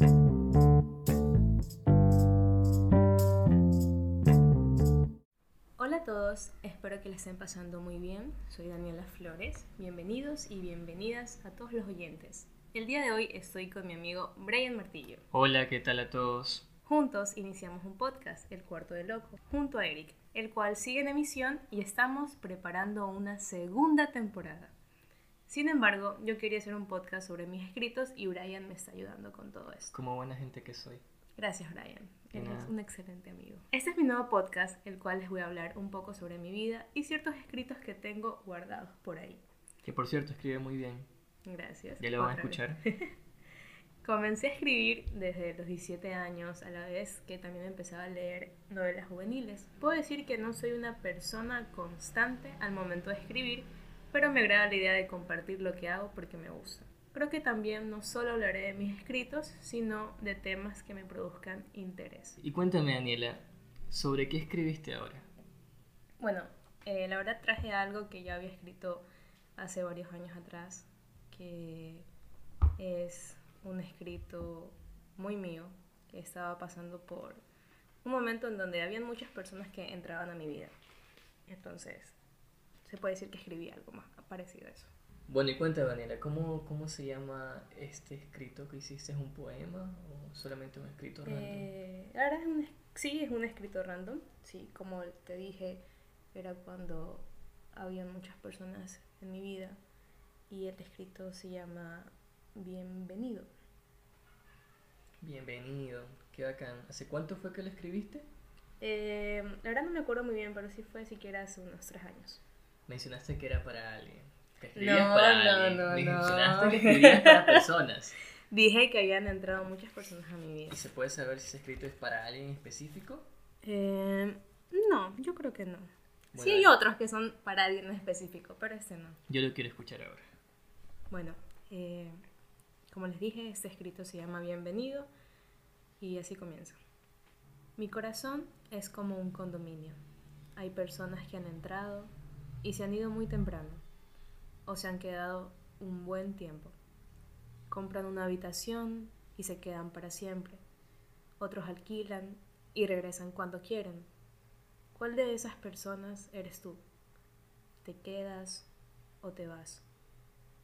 Hola a todos, espero que les estén pasando muy bien. Soy Daniela Flores. Bienvenidos y bienvenidas a todos los oyentes. El día de hoy estoy con mi amigo Brian Martillo. Hola, ¿qué tal a todos? Juntos iniciamos un podcast, El Cuarto de Loco, junto a Eric, el cual sigue en emisión y estamos preparando una segunda temporada. Sin embargo, yo quería hacer un podcast sobre mis escritos y Brian me está ayudando con todo esto. Como buena gente que soy. Gracias, Brian. Eres un excelente amigo. Este es mi nuevo podcast, el cual les voy a hablar un poco sobre mi vida y ciertos escritos que tengo guardados por ahí. Que por cierto escribe muy bien. Gracias. Ya lo van a escuchar. Comencé a escribir desde los 17 años, a la vez que también empezaba a leer novelas juveniles. Puedo decir que no soy una persona constante al momento de escribir, pero me agrada la idea de compartir lo que hago porque me gusta. Creo que también no solo hablaré de mis escritos, sino de temas que me produzcan interés. Y cuéntame, Daniela, ¿sobre qué escribiste ahora? Bueno, eh, la verdad traje algo que ya había escrito hace varios años atrás, que es un escrito muy mío, que estaba pasando por un momento en donde habían muchas personas que entraban a mi vida. Entonces, se puede decir que escribí algo más parecido a eso. Bueno, y cuéntame, Daniela, ¿cómo, cómo se llama este escrito que hiciste? ¿Es un poema o solamente un escrito random? Eh, ahora es un, sí, es un escrito random. Sí, como te dije, era cuando habían muchas personas en mi vida y el escrito se llama Bienvenido. Bienvenido, qué bacán. ¿Hace cuánto fue que lo escribiste? Eh, la verdad no me acuerdo muy bien, pero sí fue siquiera hace unos tres años. Mencionaste que era para alguien. Que escribías No, para no, alguien. no, Mencionaste no. que escribías para personas. Dije que habían entrado muchas personas a mi vida. ¿Y se puede saber si ese escrito es para alguien en específico? Eh, no, yo creo que no. sí Bueno, hay otros que son para alguien en específico, pero este no. Yo lo quiero escuchar ahora. Bueno, eh, como les dije, este escrito se llama Bienvenido y así comienza. Mi corazón es como un condominio. Hay personas que han entrado y se han ido muy temprano o se han quedado un buen tiempo. Compran una habitación y se quedan para siempre. Otros alquilan y regresan cuando quieren. ¿Cuál de esas personas eres tú? ¿Te quedas o te vas?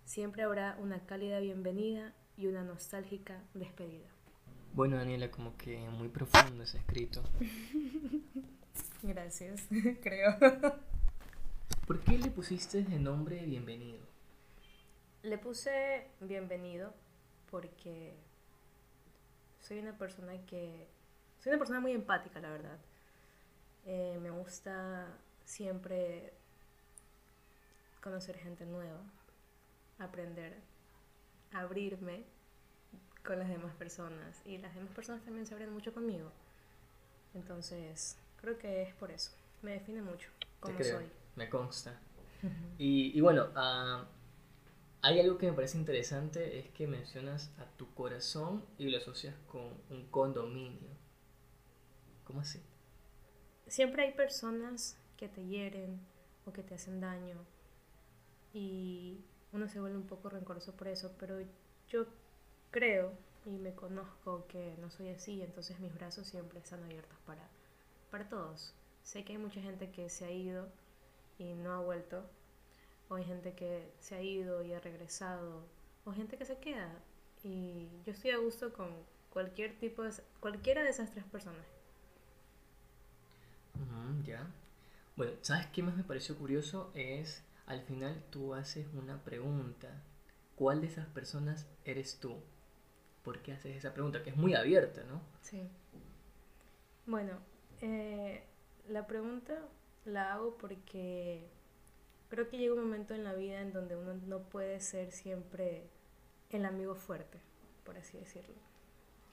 Siempre habrá una cálida bienvenida y una nostálgica despedida. Bueno, Daniela, como que muy profundo ese escrito. Gracias, creo. ¿Por qué le pusiste de nombre Bienvenido? Le puse bienvenido porque soy una persona que... Soy una persona muy empática, la verdad. Eh, me gusta siempre conocer gente nueva, aprender, abrirme con las demás personas y las demás personas también se abren mucho conmigo. Entonces, creo que es por eso. Me define mucho como soy. Me consta. Y, y bueno, ah, hay algo que me parece interesante, es que mencionas a tu corazón y lo asocias con un condominio. ¿Cómo así? Siempre hay personas que te hieren o que te hacen daño y uno se vuelve un poco rencoroso por eso, pero yo creo y me conozco que no soy así, entonces mis brazos siempre están abiertos para, para todos. Sé que hay mucha gente que se ha ido y no ha vuelto, o hay gente que se ha ido y ha regresado, o gente que se queda. Y yo estoy a gusto con cualquier tipo de, cualquiera de esas tres personas. Ya. Bueno, ¿sabes qué más me pareció curioso? Es, al final tú haces una pregunta. ¿Cuál de esas personas eres tú? ¿Por qué haces esa pregunta? Que es muy abierta, ¿no? Sí. Bueno, eh, la pregunta la hago porque creo que llega un momento en la vida en donde uno no puede ser siempre el amigo fuerte, por así decirlo.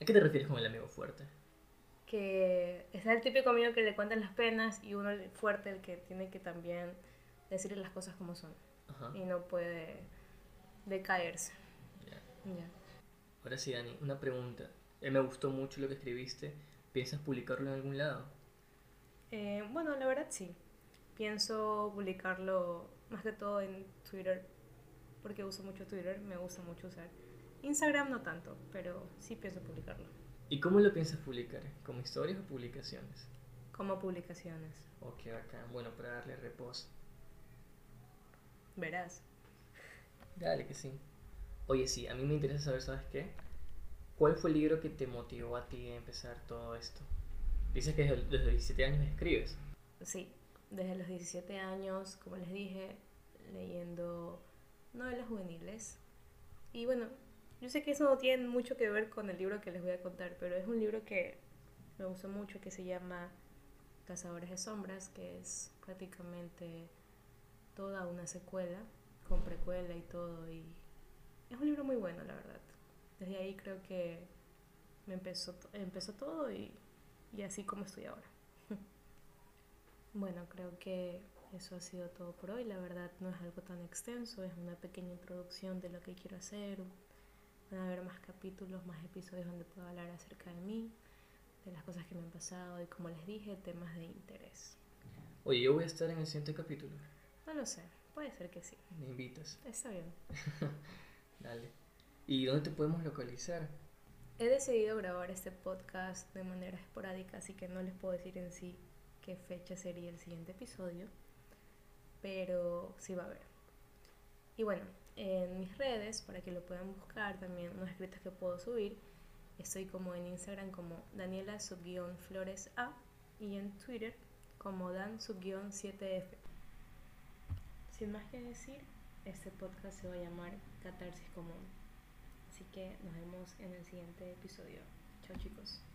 ¿A qué te refieres con el amigo fuerte? Que es el típico amigo que le cuentan las penas y uno el fuerte el que tiene que también decirle las cosas como son Ajá. y no puede decaerse. ya. Ya. Ahora sí, Dani, una pregunta. Eh, me gustó mucho lo que escribiste. ¿Piensas publicarlo en algún lado? Eh, bueno, la verdad sí. Pienso publicarlo más que todo en Twitter, porque uso mucho Twitter, me gusta mucho usar. Instagram no tanto, pero sí pienso publicarlo. ¿Y cómo lo piensas publicar? ¿Como historias o publicaciones? Como publicaciones. Ok, acá. Bueno, para darle reposo. Verás. Dale que sí. Oye, sí, a mí me interesa saber, ¿sabes qué? ¿Cuál fue el libro que te motivó a ti a empezar todo esto? Dices que desde, los 17 años escribes. Sí, desde los 17 años, como les dije, leyendo novelas juveniles. Y bueno, yo sé que eso no tiene mucho que ver con el libro que les voy a contar, pero es un libro que me gustó mucho que se llama Cazadores de Sombras, que es prácticamente toda una secuela, con precuela y todo. Y es un libro muy bueno, la verdad. Desde ahí creo que me empezó, empezó todo y, y así como estoy ahora. Bueno, creo que eso ha sido todo por hoy. La verdad no es algo tan extenso, es una pequeña introducción de lo que quiero hacer. Van a haber más capítulos, más episodios donde puedo hablar acerca de mí, de las cosas que me han pasado y como les dije, temas de interés. Oye, yo voy a estar en el siguiente capítulo. No lo sé, puede ser que sí. Me invitas. Está bien. Dale. ¿Y dónde te podemos localizar? He decidido grabar este podcast de manera esporádica, así que no les puedo decir en sí qué fecha sería el siguiente episodio, pero sí va a haber. Y bueno, en mis redes, para que lo puedan buscar, también unos escritos que puedo subir, estoy como en Instagram como Daniela Flores A y en Twitter como Dan 7F. Sin más que decir, este podcast se va a llamar Catarsis Común. Así que nos vemos en el siguiente episodio. Chao chicos.